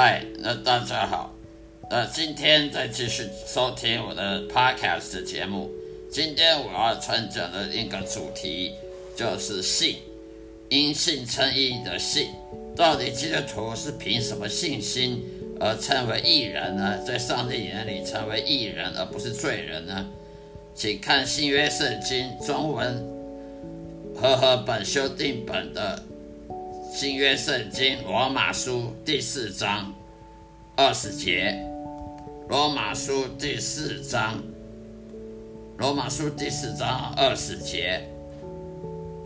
嗨，那大家好，那今天再继续收听我的 podcast 节目。今天我要传讲的一个主题就是信，因信称义的信。到底基督徒是凭什么信心而成为义人呢？在上帝眼里成为义人而不是罪人呢？请看新约圣经中文和合本修订本的。新约圣经罗马书第四章二十节，罗马书第四章，罗马书第四章二十节，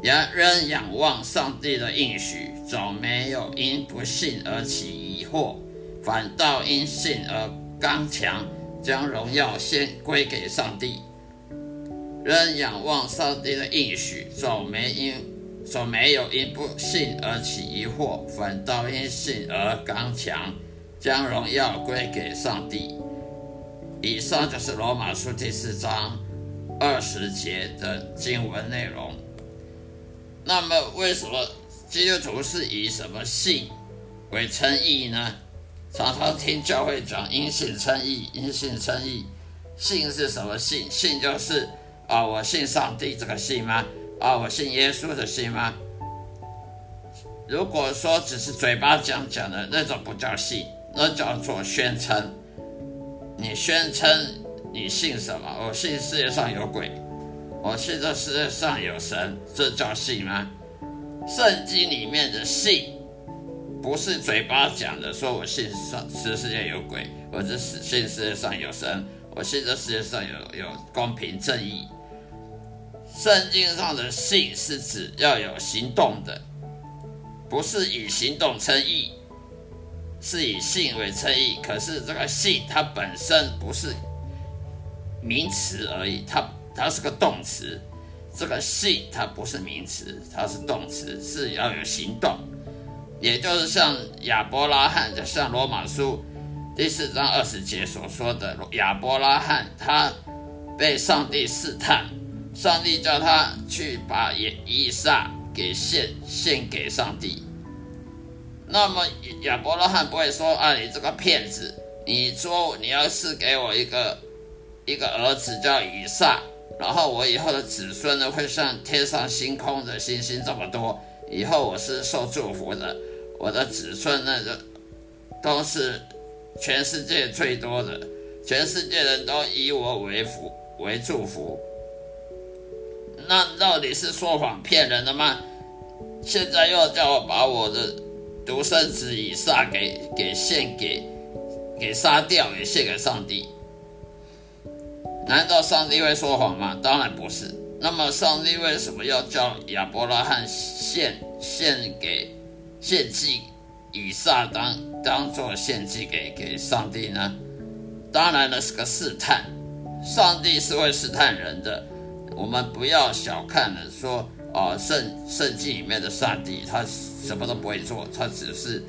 人仍仰望上帝的应许，总没有因不信而起疑惑，反倒因信而刚强，将荣耀先归给上帝。人仰望上帝的应许，总没因。说没有因不信而起疑惑，反倒因信而刚强，将荣耀归给上帝。以上就是罗马书第四章二十节的经文内容。那么，为什么基督徒是以什么信为称义呢？常常听教会讲因信称义，因信称义。信是什么信？信就是啊，我信上帝这个信吗？啊，我信耶稣的信吗？如果说只是嘴巴讲讲的那种，不叫信，那叫做宣称。你宣称你信什么？我信世界上有鬼，我信这世界上有神，这叫信吗？圣经里面的信，不是嘴巴讲的，说我信上这世界有鬼，我只信世界上有神，我信这世界上有有公平正义。圣经上的信是指要有行动的，不是以行动称义，是以信为称义。可是这个信它本身不是名词而已，它它是个动词。这个信它不是名词，它是动词，是要有行动。也就是像亚伯拉罕，就像罗马书第四章二十节所说的，亚伯拉罕他被上帝试探。上帝叫他去把以以撒给献献给上帝。那么亚伯拉罕不会说：“啊，你这个骗子！你说你要是给我一个一个儿子叫以撒，然后我以后的子孙呢会像天上星空的星星这么多，以后我是受祝福的，我的子孙呢都都是全世界最多的，全世界人都以我为福为祝福。”那到底是说谎骗人的吗？现在又叫我把我的独生子以撒给给献给给杀掉，也献给上帝。难道上帝会说谎吗？当然不是。那么上帝为什么要叫亚伯拉罕献献给献祭以撒当当做献祭给给上帝呢？当然了，是个试探。上帝是会试探人的，我们不要小看了说。啊，圣圣经里面的上帝，他什么都不会做，他只是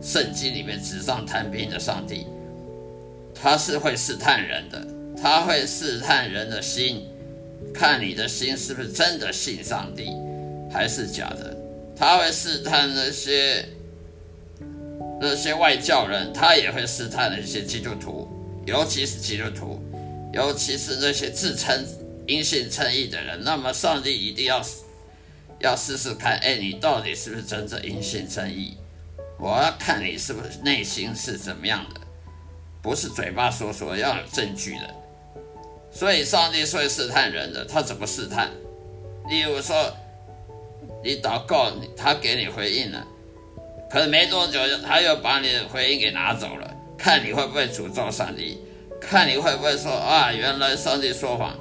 圣经里面纸上谈兵的上帝。他是会试探人的，他会试探人的心，看你的心是不是真的信上帝，还是假的。他会试探那些那些外教人，他也会试探那些基督徒，尤其是基督徒，尤其是那些自称因信称义的人。那么，上帝一定要。要试试看，哎，你到底是不是真正因信称义？我要看你是不是内心是怎么样的，不是嘴巴说说，要有证据的。所以上帝是会试探人的，他怎么试探？例如说，你祷告，他给你回应了，可是没多久，他又把你的回应给拿走了，看你会不会诅咒上帝，看你会不会说啊，原来上帝说谎，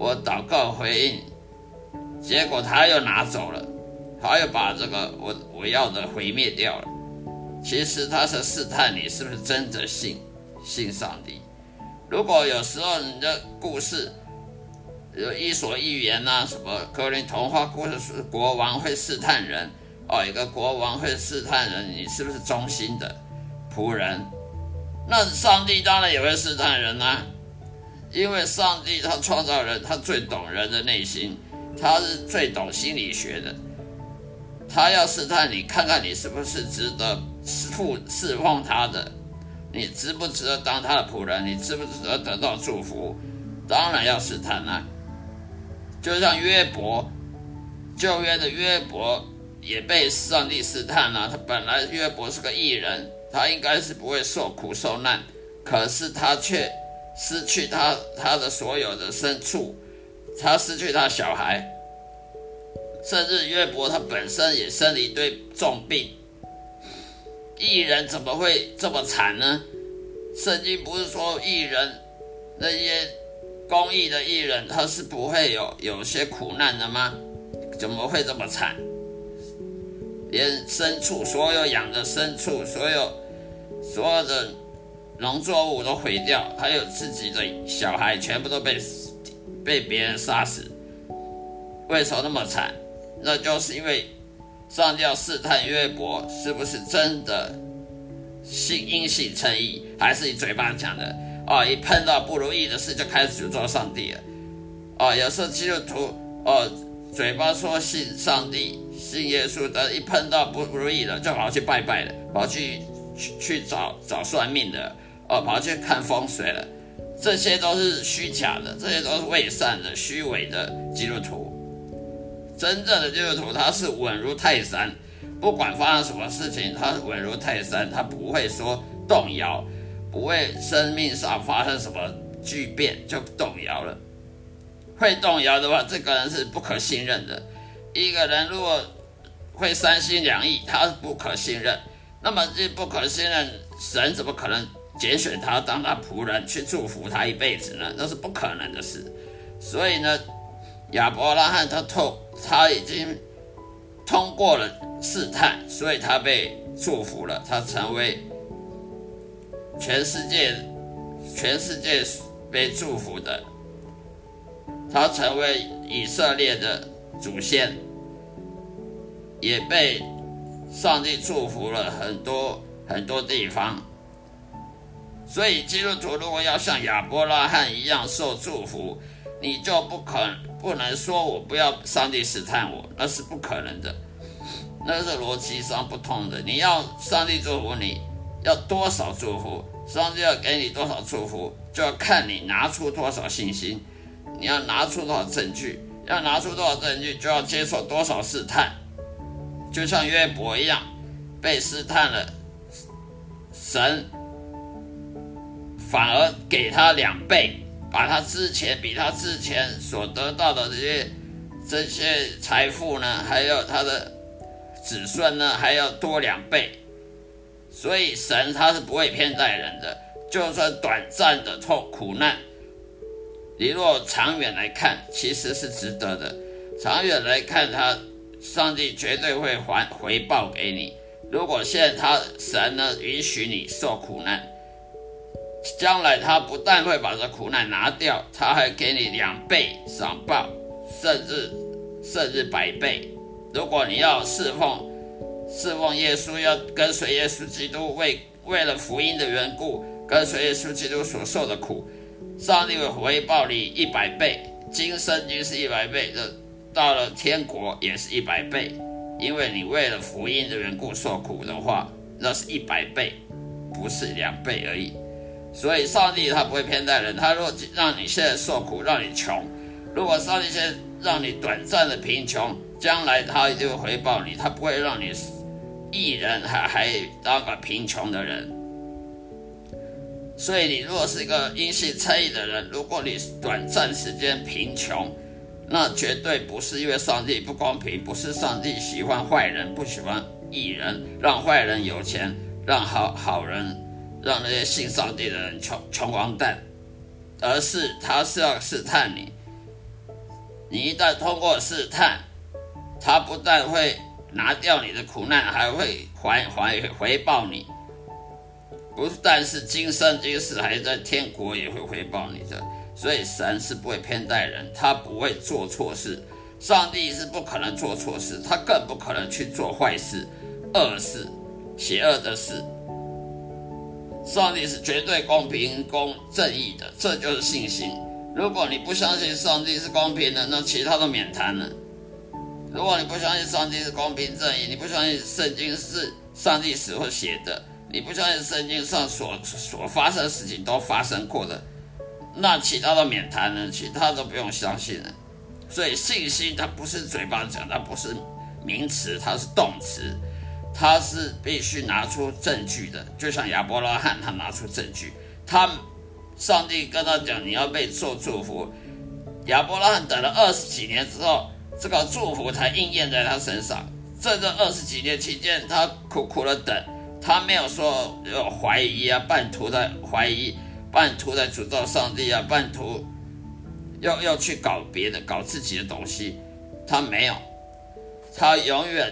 我祷告回应。结果他又拿走了，他又把这个我我要的毁灭掉了。其实他是试探你是不是真的信信上帝。如果有时候你的故事有伊索寓言呐，什么格林童话故事国王会试探人哦，一个国王会试探人，你是不是忠心的仆人？那上帝当然也会试探人呐，因为上帝他创造人，他最懂人的内心。他是最懂心理学的，他要试探你，看看你是不是值得侍侍奉他的，你值不值得当他的仆人，你值不值得得到祝福？当然要试探啊！就像约伯，旧约的约伯也被上帝试探了。他本来约伯是个艺人，他应该是不会受苦受难，可是他却失去他他的所有的牲畜。他失去他小孩，甚至约伯他本身也生了一堆重病。艺人怎么会这么惨呢？圣经不是说艺人那些公益的艺人他是不会有有些苦难的吗？怎么会这么惨？连牲畜，所有养的牲畜，所有所有的农作物都毁掉，还有自己的小孩全部都被。被别人杀死，为什么那么惨？那就是因为上帝要试探约伯是不是真的信因信称义，还是你嘴巴讲的？哦，一碰到不如意的事就开始诅咒上帝了。哦，有时候基督徒哦，嘴巴说信上帝、信耶稣的，一碰到不如意的就跑去拜拜了，跑去去去找找算命的，哦，跑去看风水了。这些都是虚假的，这些都是伪善的、虚伪的基督徒。真正的基督徒，他是稳如泰山，不管发生什么事情，他稳如泰山，他不会说动摇，不会生命上发生什么巨变就动摇了。会动摇的话，这个人是不可信任的。一个人如果会三心两意，他是不可信任。那么这不可信任，神怎么可能？拣选他当他仆人去祝福他一辈子呢？那是不可能的事。所以呢，亚伯拉罕他透他已经通过了试探，所以他被祝福了，他成为全世界全世界被祝福的，他成为以色列的祖先，也被上帝祝福了很多很多地方。所以，基督徒如果要像亚伯拉罕一样受祝福，你就不可不能说我不要上帝试探我，那是不可能的，那是逻辑上不通的。你要上帝祝福你，要多少祝福，上帝要给你多少祝福，就要看你拿出多少信心，你要拿出多少证据，要拿出多少证据，就要接受多少试探。就像约伯一样，被试探了，神。反而给他两倍，把他之前比他之前所得到的这些这些财富呢，还有他的子孙呢还要多两倍。所以神他是不会偏待人的，就算短暂的痛苦难，你若长远来看，其实是值得的。长远来看，他上帝绝对会还回报给你。如果现在他神呢允许你受苦难，将来他不但会把这苦难拿掉，他还给你两倍赏报，甚至甚至百倍。如果你要侍奉。侍奉耶稣，要跟随耶稣基督，为为了福音的缘故，跟随耶稣基督所受的苦，上帝会回报你一百倍，今生就是一百倍，这到了天国也是一百倍，因为你为了福音的缘故受苦的话，那是一百倍，不是两倍而已。所以上帝他不会偏待人，他若让你现在受苦，让你穷，如果上帝现在让你短暂的贫穷，将来他一定会回报你，他不会让你。一人还还当个贫穷的人，所以你如果是一个阴性称义的人，如果你短暂时间贫穷，那绝对不是因为上帝不公平，不是上帝喜欢坏人，不喜欢艺人，让坏人有钱，让好好人，让那些信上帝的人穷穷光蛋，而是他是要试探你，你一旦通过试探，他不但会。拿掉你的苦难，还会还还回报你，不但是今生今世，还在天国也会回报你的。所以神是不会偏待人，他不会做错事。上帝是不可能做错事，他更不可能去做坏事、恶事、邪恶的事。上帝是绝对公平、公正义的，这就是信心。如果你不相信上帝是公平的，那其他都免谈了。如果你不相信上帝是公平正义，你不相信圣经是上帝所写的，你不相信圣经上所所发生的事情都发生过的，那其他的免谈了，其他都不用相信了。所以信心它不是嘴巴讲，它不是名词，它是动词，他是必须拿出证据的。就像亚伯拉罕，他拿出证据，他上帝跟他讲你要被受祝福，亚伯拉罕等了二十几年之后。这个祝福才应验在他身上。在这二十几年期间，他苦苦的等，他没有说有怀疑啊，半途的怀疑，半途的诅咒上帝啊，半途要要去搞别的，搞自己的东西，他没有，他永远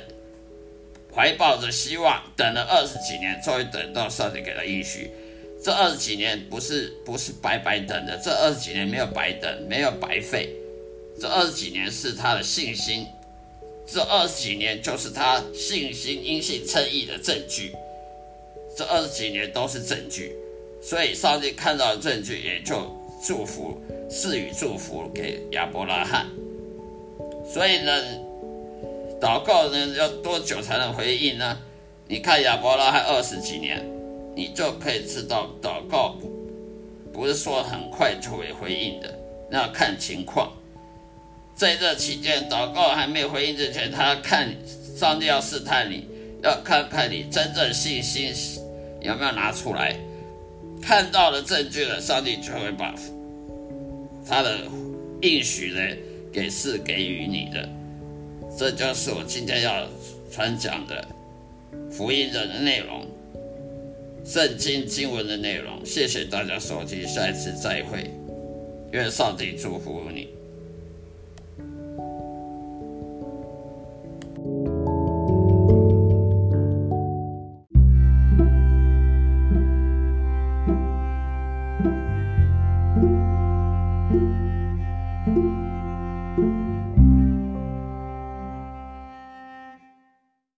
怀抱着希望，等了二十几年，终于等到上帝给他应许。这二十几年不是不是白白等的，这二十几年没有白等，没有白费。这二十几年是他的信心，这二十几年就是他信心因信称义的证据，这二十几年都是证据，所以上帝看到的证据，也就祝福赐予祝福给亚伯拉罕。所以呢，祷告呢要多久才能回应呢？你看亚伯拉罕二十几年，你就可以知道祷告不不是说很快就会回应的，那要看情况。在这期间，祷告还没有回应之前，他看上帝要试探你，要看看你真正信心有没有拿出来。看到了证据了，上帝就会把他的应许呢给赐给予你的。这就是我今天要传讲的福音的内容，圣经经文的内容。谢谢大家收听，下一次再会，愿上帝祝福你。